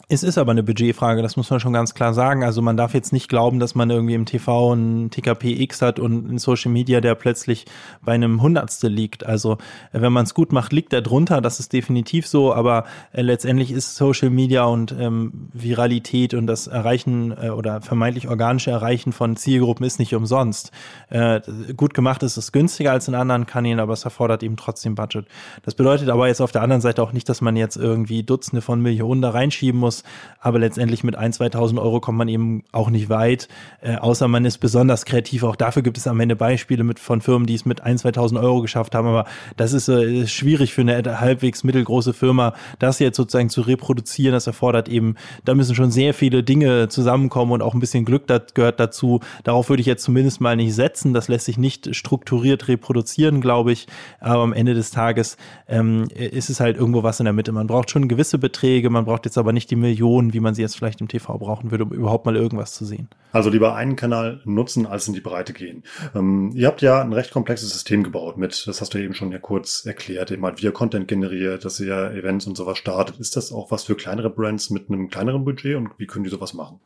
es ist aber eine Budgetfrage, das muss man schon ganz klar sagen. Also man darf jetzt nicht glauben, dass man irgendwie im TV einen TKPX hat und in Social Media, der plötzlich bei einem Hundertstel liegt. Also äh, wenn man es gut macht, liegt er drunter, das ist definitiv so, aber äh, letztendlich ist Social Media und ähm, Viralität und das Erreichen äh, oder vermeintlich organische Erreichen von Zielgruppen ist nicht umsonst. Äh, gut gemacht ist es günstiger als in anderen Kanälen, aber es erfordert eben trotzdem Budget. Das bedeutet aber jetzt auf der anderen Seite auch nicht, dass man jetzt irgendwie Dutzende von Millionen da reinschieben muss. Aber letztendlich mit 1.000, 2.000 Euro kommt man eben auch nicht weit, äh, außer man ist besonders kreativ. Auch dafür gibt es am Ende Beispiele mit, von Firmen, die es mit 1.000, 2.000 Euro geschafft haben. Aber das ist äh, schwierig für eine halbwegs mittelgroße Firma, das jetzt sozusagen zu reproduzieren. Das erfordert eben, da müssen schon sehr viele Dinge zusammenkommen und auch ein bisschen Glück das gehört dazu. Darauf würde ich jetzt zumindest mal nicht setzen. Das lässt sich nicht strukturiert reproduzieren, glaube ich. Aber am Ende des Tages ähm, ist es halt irgendwo was in der Mitte. Man braucht schon gewisse Beträge, man braucht jetzt aber nicht die Millionen, wie man sie jetzt vielleicht im TV brauchen würde, um überhaupt mal irgendwas zu sehen. Also lieber einen Kanal nutzen, als in die Breite gehen. Ähm, ihr habt ja ein recht komplexes System gebaut mit, das hast du eben schon ja kurz erklärt, eben halt, wie ihr Content generiert, dass ihr Events und sowas startet. Ist das auch was für kleinere Brands mit einem kleineren Budget und wie können die sowas machen?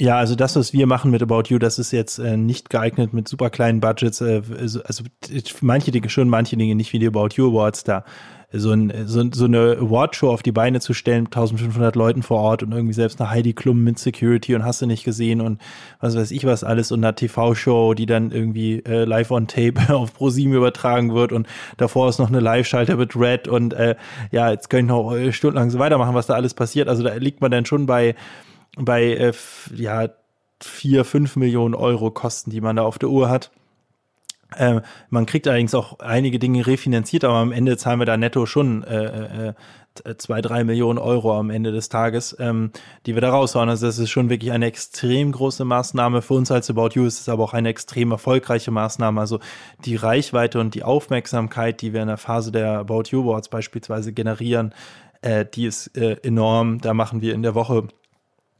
Ja, also das, was wir machen mit About You, das ist jetzt äh, nicht geeignet mit super kleinen Budgets. Äh, also, also manche Dinge schon, manche Dinge nicht wie die About You Awards da so, ein, so, so eine Awardshow auf die Beine zu stellen, 1500 Leuten vor Ort und irgendwie selbst eine Heidi Klum mit Security und hast du nicht gesehen und was weiß ich was alles und eine TV-Show, die dann irgendwie äh, live on tape auf ProSieben übertragen wird und davor ist noch eine Live-Schalter mit Red und äh, ja, jetzt können ich noch äh, stundenlang so weitermachen, was da alles passiert. Also da liegt man dann schon bei, bei äh, ja, vier, fünf Millionen Euro Kosten, die man da auf der Uhr hat. Äh, man kriegt allerdings auch einige Dinge refinanziert, aber am Ende zahlen wir da netto schon äh, äh, zwei, drei Millionen Euro am Ende des Tages, ähm, die wir da raushauen. Also das ist schon wirklich eine extrem große Maßnahme. Für uns als About You ist es aber auch eine extrem erfolgreiche Maßnahme. Also die Reichweite und die Aufmerksamkeit, die wir in der Phase der About You Awards beispielsweise generieren, äh, die ist äh, enorm. Da machen wir in der Woche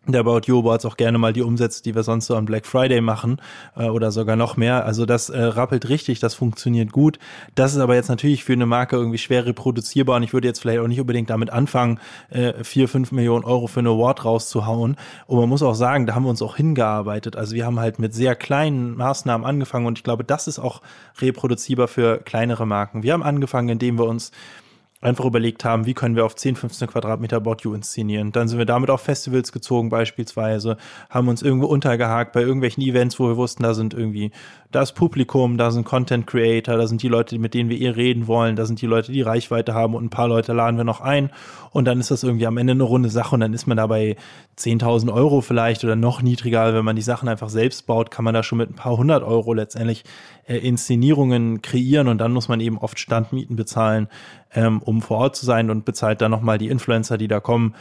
der About You Awards auch gerne mal die Umsätze, die wir sonst so am Black Friday machen äh, oder sogar noch mehr. Also das äh, rappelt richtig, das funktioniert gut. Das ist aber jetzt natürlich für eine Marke irgendwie schwer reproduzierbar und ich würde jetzt vielleicht auch nicht unbedingt damit anfangen, äh, vier, fünf Millionen Euro für eine Award rauszuhauen. Und man muss auch sagen, da haben wir uns auch hingearbeitet. Also wir haben halt mit sehr kleinen Maßnahmen angefangen und ich glaube, das ist auch reproduzierbar für kleinere Marken. Wir haben angefangen, indem wir uns einfach überlegt haben, wie können wir auf 10, 15 Quadratmeter You inszenieren. Dann sind wir damit auf Festivals gezogen beispielsweise, haben uns irgendwo untergehakt bei irgendwelchen Events, wo wir wussten, da sind irgendwie das Publikum, da sind Content Creator, da sind die Leute, mit denen wir eher reden wollen, da sind die Leute, die Reichweite haben und ein paar Leute laden wir noch ein und dann ist das irgendwie am Ende eine runde Sache und dann ist man dabei 10.000 Euro vielleicht oder noch niedriger. Wenn man die Sachen einfach selbst baut, kann man da schon mit ein paar hundert Euro letztendlich äh, Inszenierungen kreieren und dann muss man eben oft Standmieten bezahlen, ähm, um vor Ort zu sein und bezahlt dann nochmal die Influencer, die da kommen.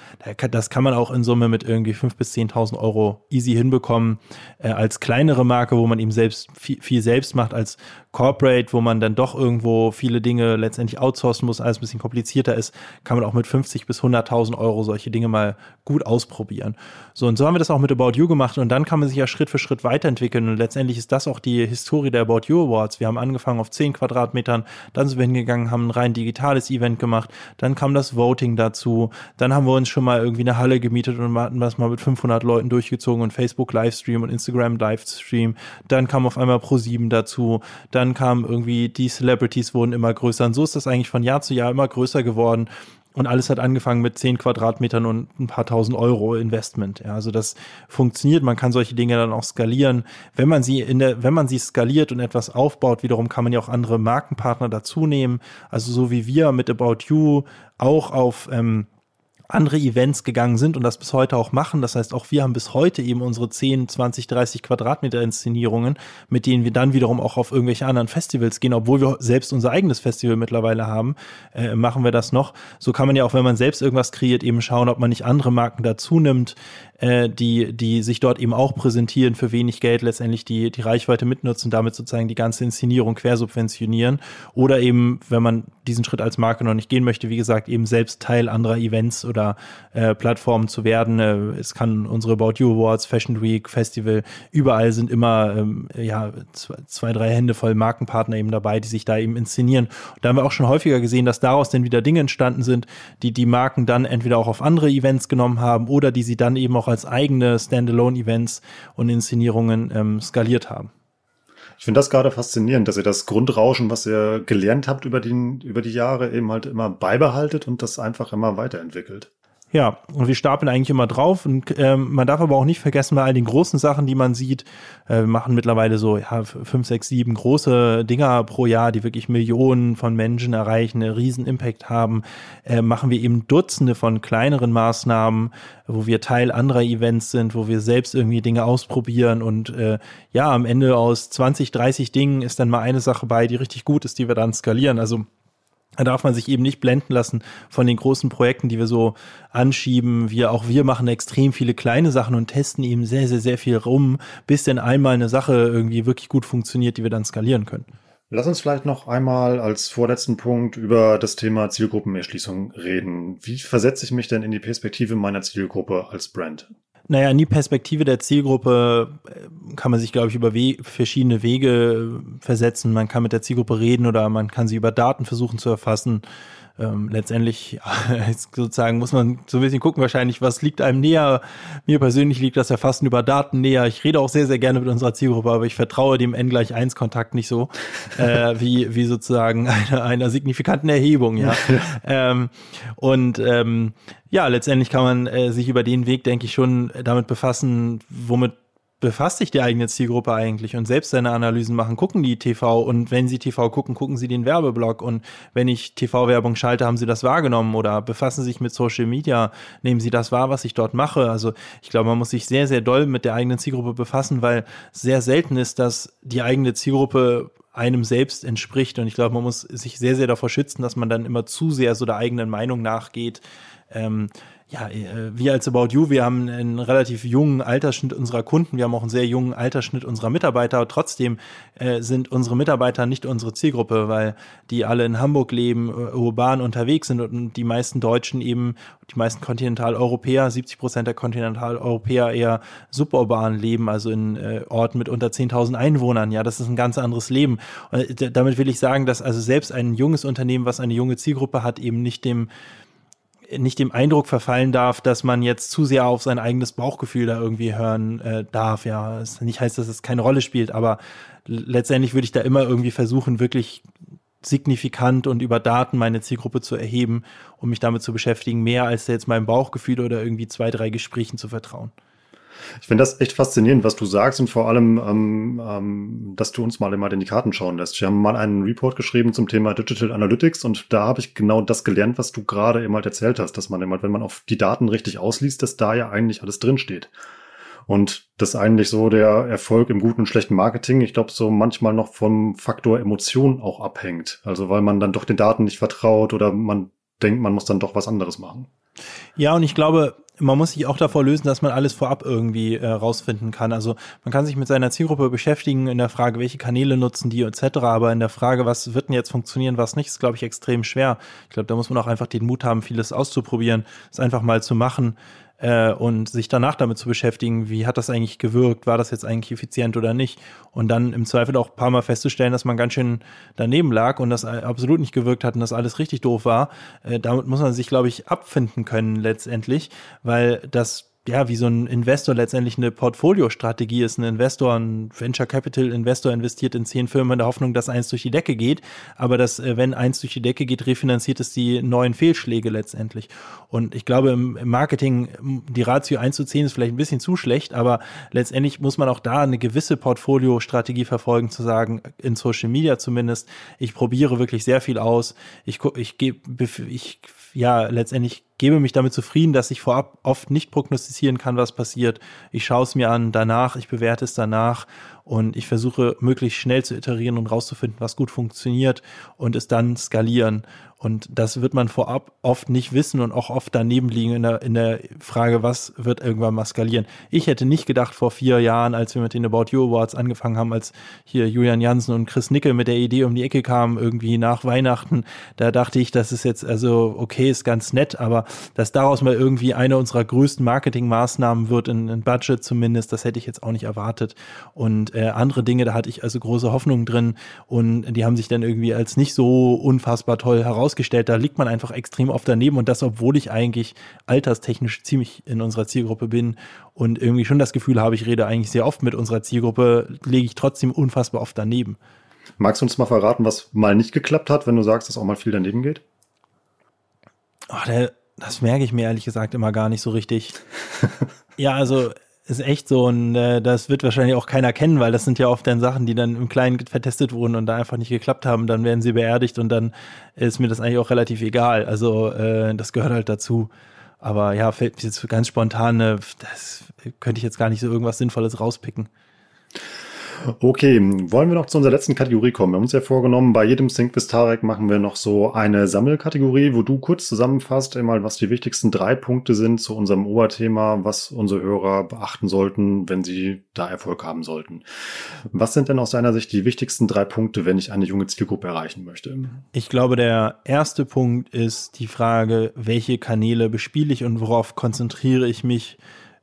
Das kann man auch in Summe mit irgendwie 5.000 bis 10.000 Euro easy hinbekommen. Äh, als kleinere Marke, wo man eben selbst viel, viel selbst macht, als Corporate, wo man dann doch irgendwo viele Dinge letztendlich outsourcen muss, alles ein bisschen komplizierter ist, kann man auch mit 50 bis 100.000 Euro solche Dinge mal gut ausprobieren. So, und so haben wir das auch mit About You gemacht und dann kann man sich ja Schritt für Schritt weiterentwickeln und letztendlich ist das auch die Historie der About You Awards. Wir haben angefangen auf 10 Quadratmetern, dann sind wir hingegangen, haben ein rein digitales Event gemacht, dann kam das Voting dazu, dann haben wir uns schon mal irgendwie eine Halle gemietet und hatten das mal mit 500 Leuten durchgezogen und Facebook Livestream und Instagram Livestream, dann kam auf einmal Pro7 dazu, dann kamen irgendwie die Celebrities wurden immer größer. Und so ist das eigentlich von Jahr zu Jahr immer größer geworden. Und alles hat angefangen mit zehn Quadratmetern und ein paar tausend Euro Investment. Ja, also das funktioniert. Man kann solche Dinge dann auch skalieren. Wenn man sie in der, wenn man sie skaliert und etwas aufbaut, wiederum kann man ja auch andere Markenpartner dazu nehmen. Also so wie wir mit About You auch auf ähm, andere Events gegangen sind und das bis heute auch machen. Das heißt, auch wir haben bis heute eben unsere 10, 20, 30 Quadratmeter Inszenierungen, mit denen wir dann wiederum auch auf irgendwelche anderen Festivals gehen, obwohl wir selbst unser eigenes Festival mittlerweile haben, äh, machen wir das noch. So kann man ja auch, wenn man selbst irgendwas kreiert, eben schauen, ob man nicht andere Marken dazu nimmt, äh, die, die sich dort eben auch präsentieren für wenig Geld, letztendlich die, die Reichweite mitnutzen, damit sozusagen die ganze Inszenierung quersubventionieren. Oder eben, wenn man diesen Schritt als Marke noch nicht gehen möchte, wie gesagt, eben selbst Teil anderer Events oder äh, Plattformen zu werden. Äh, es kann unsere About You Awards, Fashion Week, Festival, überall sind immer ähm, ja zwei, drei Hände voll Markenpartner eben dabei, die sich da eben inszenieren. Und da haben wir auch schon häufiger gesehen, dass daraus dann wieder Dinge entstanden sind, die die Marken dann entweder auch auf andere Events genommen haben oder die sie dann eben auch als eigene Standalone-Events und Inszenierungen ähm, skaliert haben. Ich finde das gerade faszinierend, dass ihr das Grundrauschen, was ihr gelernt habt über, den, über die Jahre, eben halt immer beibehaltet und das einfach immer weiterentwickelt. Ja, und wir stapeln eigentlich immer drauf. Und ähm, man darf aber auch nicht vergessen, bei all den großen Sachen, die man sieht, äh, wir machen mittlerweile so ja, fünf, sechs, sieben große Dinger pro Jahr, die wirklich Millionen von Menschen erreichen, einen riesen Impact haben, äh, machen wir eben Dutzende von kleineren Maßnahmen, wo wir Teil anderer Events sind, wo wir selbst irgendwie Dinge ausprobieren und äh, ja, am Ende aus 20, 30 Dingen ist dann mal eine Sache bei, die richtig gut ist, die wir dann skalieren. Also da darf man sich eben nicht blenden lassen von den großen Projekten, die wir so anschieben. Wir, auch wir machen extrem viele kleine Sachen und testen eben sehr, sehr, sehr viel rum, bis denn einmal eine Sache irgendwie wirklich gut funktioniert, die wir dann skalieren können. Lass uns vielleicht noch einmal als vorletzten Punkt über das Thema Zielgruppenerschließung reden. Wie versetze ich mich denn in die Perspektive meiner Zielgruppe als Brand? Naja, in die Perspektive der Zielgruppe äh, kann man sich, glaube ich, über we verschiedene Wege äh, versetzen. Man kann mit der Zielgruppe reden oder man kann sie über Daten versuchen zu erfassen ähm, letztendlich sozusagen muss man so ein bisschen gucken wahrscheinlich, was liegt einem näher. Mir persönlich liegt das Erfassen über Daten näher. Ich rede auch sehr, sehr gerne mit unserer Zielgruppe, aber ich vertraue dem N gleich 1 Kontakt nicht so, äh, wie, wie sozusagen einer, einer signifikanten Erhebung, ja. ähm, und ähm, ja, letztendlich kann man äh, sich über den Weg, denke ich, schon damit befassen, womit befasst sich die eigene Zielgruppe eigentlich und selbst seine Analysen machen, gucken die TV und wenn sie TV gucken, gucken sie den Werbeblock und wenn ich TV-Werbung schalte, haben sie das wahrgenommen oder befassen sich mit Social Media, nehmen sie das wahr, was ich dort mache. Also ich glaube, man muss sich sehr, sehr doll mit der eigenen Zielgruppe befassen, weil sehr selten ist, dass die eigene Zielgruppe einem selbst entspricht und ich glaube, man muss sich sehr, sehr davor schützen, dass man dann immer zu sehr so der eigenen Meinung nachgeht. Ähm, ja, äh, wir als About You, wir haben einen relativ jungen Altersschnitt unserer Kunden, wir haben auch einen sehr jungen Altersschnitt unserer Mitarbeiter. Trotzdem äh, sind unsere Mitarbeiter nicht unsere Zielgruppe, weil die alle in Hamburg leben, äh, urban unterwegs sind und die meisten Deutschen eben, die meisten Kontinentaleuropäer, 70 Prozent der Kontinentaleuropäer eher suburban leben, also in äh, Orten mit unter 10.000 Einwohnern. Ja, das ist ein ganz anderes Leben. Und äh, damit will ich sagen, dass also selbst ein junges Unternehmen, was eine junge Zielgruppe hat, eben nicht dem nicht dem Eindruck verfallen darf, dass man jetzt zu sehr auf sein eigenes Bauchgefühl da irgendwie hören äh, darf. Ja, es nicht heißt, dass es keine Rolle spielt, aber letztendlich würde ich da immer irgendwie versuchen, wirklich signifikant und über Daten meine Zielgruppe zu erheben, um mich damit zu beschäftigen, mehr als jetzt meinem Bauchgefühl oder irgendwie zwei, drei Gesprächen zu vertrauen. Ich finde das echt faszinierend, was du sagst und vor allem, ähm, ähm, dass du uns mal immer in die Karten schauen lässt. Wir haben mal einen Report geschrieben zum Thema Digital Analytics und da habe ich genau das gelernt, was du gerade eben halt erzählt hast, dass man immer, wenn man auf die Daten richtig ausliest, dass da ja eigentlich alles drinsteht. Und das eigentlich so der Erfolg im guten und schlechten Marketing, ich glaube, so manchmal noch vom Faktor Emotion auch abhängt. Also weil man dann doch den Daten nicht vertraut oder man denkt, man muss dann doch was anderes machen. Ja, und ich glaube, man muss sich auch davor lösen, dass man alles vorab irgendwie äh, rausfinden kann. Also man kann sich mit seiner Zielgruppe beschäftigen in der Frage, welche Kanäle nutzen die etc. Aber in der Frage, was wird denn jetzt funktionieren, was nicht, ist glaube ich extrem schwer. Ich glaube, da muss man auch einfach den Mut haben, vieles auszuprobieren, es einfach mal zu machen äh, und sich danach damit zu beschäftigen, wie hat das eigentlich gewirkt, war das jetzt eigentlich effizient oder nicht. Und dann im Zweifel auch ein paar Mal festzustellen, dass man ganz schön daneben lag und das absolut nicht gewirkt hat und das alles richtig doof war. Äh, damit muss man sich, glaube ich, abfinden können letztendlich, weil das ja, wie so ein Investor letztendlich eine Portfoliostrategie ist. Ein Investor, ein Venture Capital Investor investiert in zehn Firmen in der Hoffnung, dass eins durch die Decke geht. Aber dass, äh, wenn eins durch die Decke geht, refinanziert es die neuen Fehlschläge letztendlich. Und ich glaube, im Marketing, die Ratio 1 zu 10 ist vielleicht ein bisschen zu schlecht, aber letztendlich muss man auch da eine gewisse Portfoliostrategie verfolgen, zu sagen, in Social Media zumindest, ich probiere wirklich sehr viel aus. Ich, ich ich ja, letztendlich gebe mich damit zufrieden, dass ich vorab oft nicht prognostizieren kann, was passiert. Ich schaue es mir an danach, ich bewerte es danach und ich versuche möglichst schnell zu iterieren und rauszufinden, was gut funktioniert und es dann skalieren. Und das wird man vorab oft nicht wissen und auch oft daneben liegen in der, in der Frage, was wird irgendwann mal skalieren. Ich hätte nicht gedacht vor vier Jahren, als wir mit den About You Awards angefangen haben, als hier Julian Jansen und Chris Nickel mit der Idee um die Ecke kamen, irgendwie nach Weihnachten, da dachte ich, das ist jetzt also okay, ist ganz nett, aber dass daraus mal irgendwie eine unserer größten Marketingmaßnahmen wird, in, in Budget zumindest, das hätte ich jetzt auch nicht erwartet. Und äh, andere Dinge, da hatte ich also große Hoffnung drin und die haben sich dann irgendwie als nicht so unfassbar toll heraus herausgestellt, da liegt man einfach extrem oft daneben und das, obwohl ich eigentlich alterstechnisch ziemlich in unserer Zielgruppe bin und irgendwie schon das Gefühl habe, ich rede eigentlich sehr oft mit unserer Zielgruppe, lege ich trotzdem unfassbar oft daneben. Magst du uns mal verraten, was mal nicht geklappt hat, wenn du sagst, dass auch mal viel daneben geht? Oh, der, das merke ich mir ehrlich gesagt immer gar nicht so richtig. ja, also ist echt so und äh, das wird wahrscheinlich auch keiner kennen, weil das sind ja oft dann Sachen, die dann im Kleinen vertestet wurden und da einfach nicht geklappt haben. Dann werden sie beerdigt und dann ist mir das eigentlich auch relativ egal. Also äh, das gehört halt dazu. Aber ja, fällt mir jetzt ganz spontan, äh, das könnte ich jetzt gar nicht so irgendwas Sinnvolles rauspicken. Okay, wollen wir noch zu unserer letzten Kategorie kommen? Wir haben uns ja vorgenommen, bei jedem Sync bis Tarek machen wir noch so eine Sammelkategorie, wo du kurz zusammenfasst, einmal was die wichtigsten drei Punkte sind zu unserem Oberthema, was unsere Hörer beachten sollten, wenn sie da Erfolg haben sollten. Was sind denn aus deiner Sicht die wichtigsten drei Punkte, wenn ich eine junge Zielgruppe erreichen möchte? Ich glaube, der erste Punkt ist die Frage, welche Kanäle bespiele ich und worauf konzentriere ich mich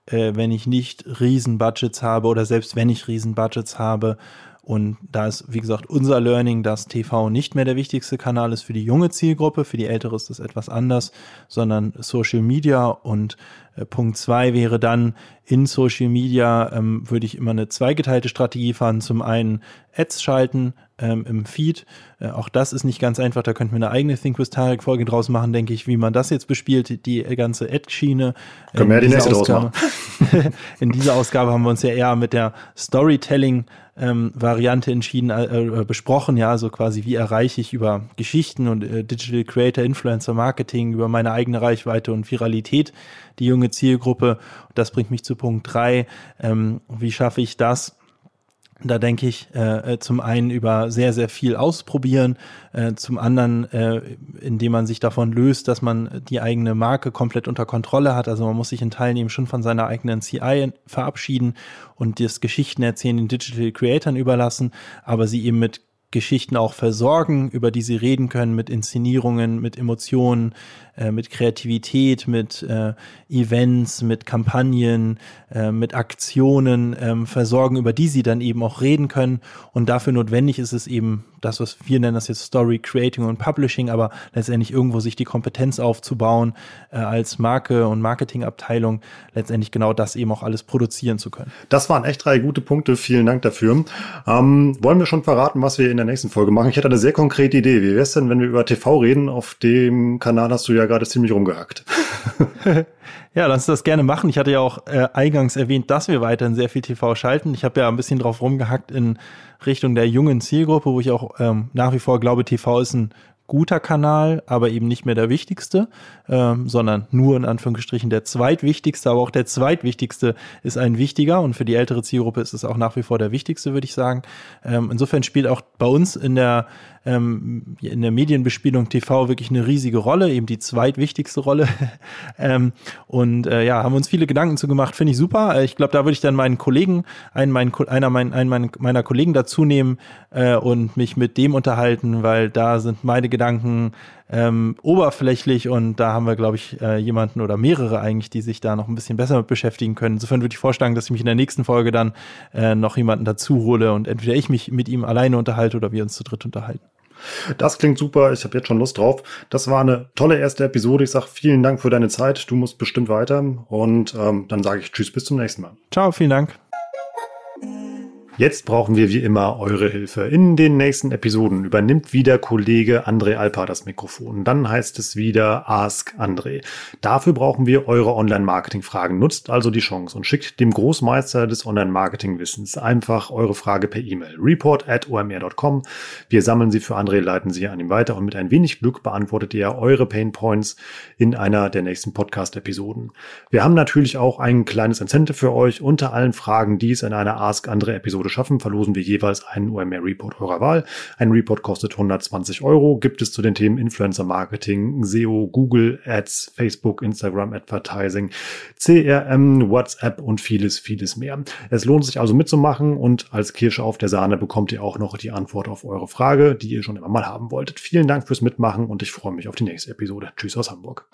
äh, wenn ich nicht Riesenbudgets habe oder selbst wenn ich Riesenbudgets habe. Und da ist, wie gesagt, unser Learning, dass TV nicht mehr der wichtigste Kanal ist für die junge Zielgruppe. Für die ältere ist das etwas anders, sondern Social Media. Und äh, Punkt zwei wäre dann, in Social Media ähm, würde ich immer eine zweigeteilte Strategie fahren. Zum einen Ads schalten ähm, im Feed. Äh, auch das ist nicht ganz einfach. Da könnten wir eine eigene Think with Tarek Folge draus machen, denke ich, wie man das jetzt bespielt, die ganze Ad-Schiene. Können wir ja die nächste draus machen. in dieser Ausgabe haben wir uns ja eher mit der Storytelling ähm, Variante entschieden, äh, äh, besprochen, ja, also quasi wie erreiche ich über Geschichten und äh, Digital Creator, Influencer Marketing, über meine eigene Reichweite und Viralität die junge Zielgruppe. Das bringt mich zu Punkt drei. Ähm, wie schaffe ich das? Da denke ich äh, äh, zum einen über sehr, sehr viel ausprobieren, äh, zum anderen, äh, indem man sich davon löst, dass man die eigene Marke komplett unter Kontrolle hat. Also man muss sich in Teilen eben schon von seiner eigenen CI verabschieden und das Geschichten erzählen den Digital Creatern überlassen, aber sie eben mit Geschichten auch versorgen, über die sie reden können, mit Inszenierungen, mit Emotionen, äh, mit Kreativität, mit äh, Events, mit Kampagnen, äh, mit Aktionen ähm, versorgen, über die sie dann eben auch reden können. Und dafür notwendig ist es eben das, was wir nennen das jetzt Story Creating und Publishing, aber letztendlich irgendwo sich die Kompetenz aufzubauen, äh, als Marke und Marketingabteilung letztendlich genau das eben auch alles produzieren zu können. Das waren echt drei gute Punkte. Vielen Dank dafür. Ähm, wollen wir schon verraten, was wir in der nächsten Folge machen? Ich hätte eine sehr konkrete Idee. Wie wäre es denn, wenn wir über TV reden? Auf dem Kanal hast du ja gerade ziemlich rumgehackt. ja, lass uns das gerne machen. Ich hatte ja auch äh, eingangs erwähnt, dass wir weiterhin sehr viel TV schalten. Ich habe ja ein bisschen drauf rumgehackt in Richtung der jungen Zielgruppe, wo ich auch ähm, nach wie vor glaube, TV ist ein guter Kanal, aber eben nicht mehr der wichtigste, ähm, sondern nur in Anführungsstrichen der zweitwichtigste. Aber auch der zweitwichtigste ist ein wichtiger und für die ältere Zielgruppe ist es auch nach wie vor der wichtigste, würde ich sagen. Ähm, insofern spielt auch bei uns in der ähm, in der Medienbespielung TV wirklich eine riesige Rolle, eben die zweitwichtigste Rolle. ähm, und äh, ja, haben uns viele Gedanken zu gemacht, finde ich super. Äh, ich glaube, da würde ich dann meinen Kollegen, einen, meinen, einer mein, einen meiner Kollegen dazu nehmen äh, und mich mit dem unterhalten, weil da sind meine Gedanken ähm, oberflächlich und da haben wir, glaube ich, äh, jemanden oder mehrere eigentlich, die sich da noch ein bisschen besser mit beschäftigen können. Insofern würde ich vorschlagen, dass ich mich in der nächsten Folge dann äh, noch jemanden dazu hole und entweder ich mich mit ihm alleine unterhalte oder wir uns zu dritt unterhalten. Das klingt super. Ich habe jetzt schon Lust drauf. Das war eine tolle erste Episode. Ich sage vielen Dank für deine Zeit. Du musst bestimmt weiter. Und ähm, dann sage ich Tschüss, bis zum nächsten Mal. Ciao, vielen Dank. Jetzt brauchen wir wie immer eure Hilfe. In den nächsten Episoden übernimmt wieder Kollege André Alpa das Mikrofon. Dann heißt es wieder Ask André. Dafür brauchen wir eure Online-Marketing-Fragen. Nutzt also die Chance und schickt dem Großmeister des Online-Marketing-Wissens einfach eure Frage per E-Mail. report at omr.com. Wir sammeln sie für André, leiten sie an ihn weiter und mit ein wenig Glück beantwortet er eure Pain Points in einer der nächsten Podcast-Episoden. Wir haben natürlich auch ein kleines Incentive für euch unter allen Fragen, die es in einer Ask André-Episode Episode schaffen, verlosen wir jeweils einen OMR Report eurer Wahl. Ein Report kostet 120 Euro. Gibt es zu den Themen Influencer Marketing, SEO, Google Ads, Facebook, Instagram Advertising, CRM, WhatsApp und vieles, vieles mehr. Es lohnt sich also mitzumachen und als Kirsche auf der Sahne bekommt ihr auch noch die Antwort auf eure Frage, die ihr schon immer mal haben wolltet. Vielen Dank fürs Mitmachen und ich freue mich auf die nächste Episode. Tschüss aus Hamburg.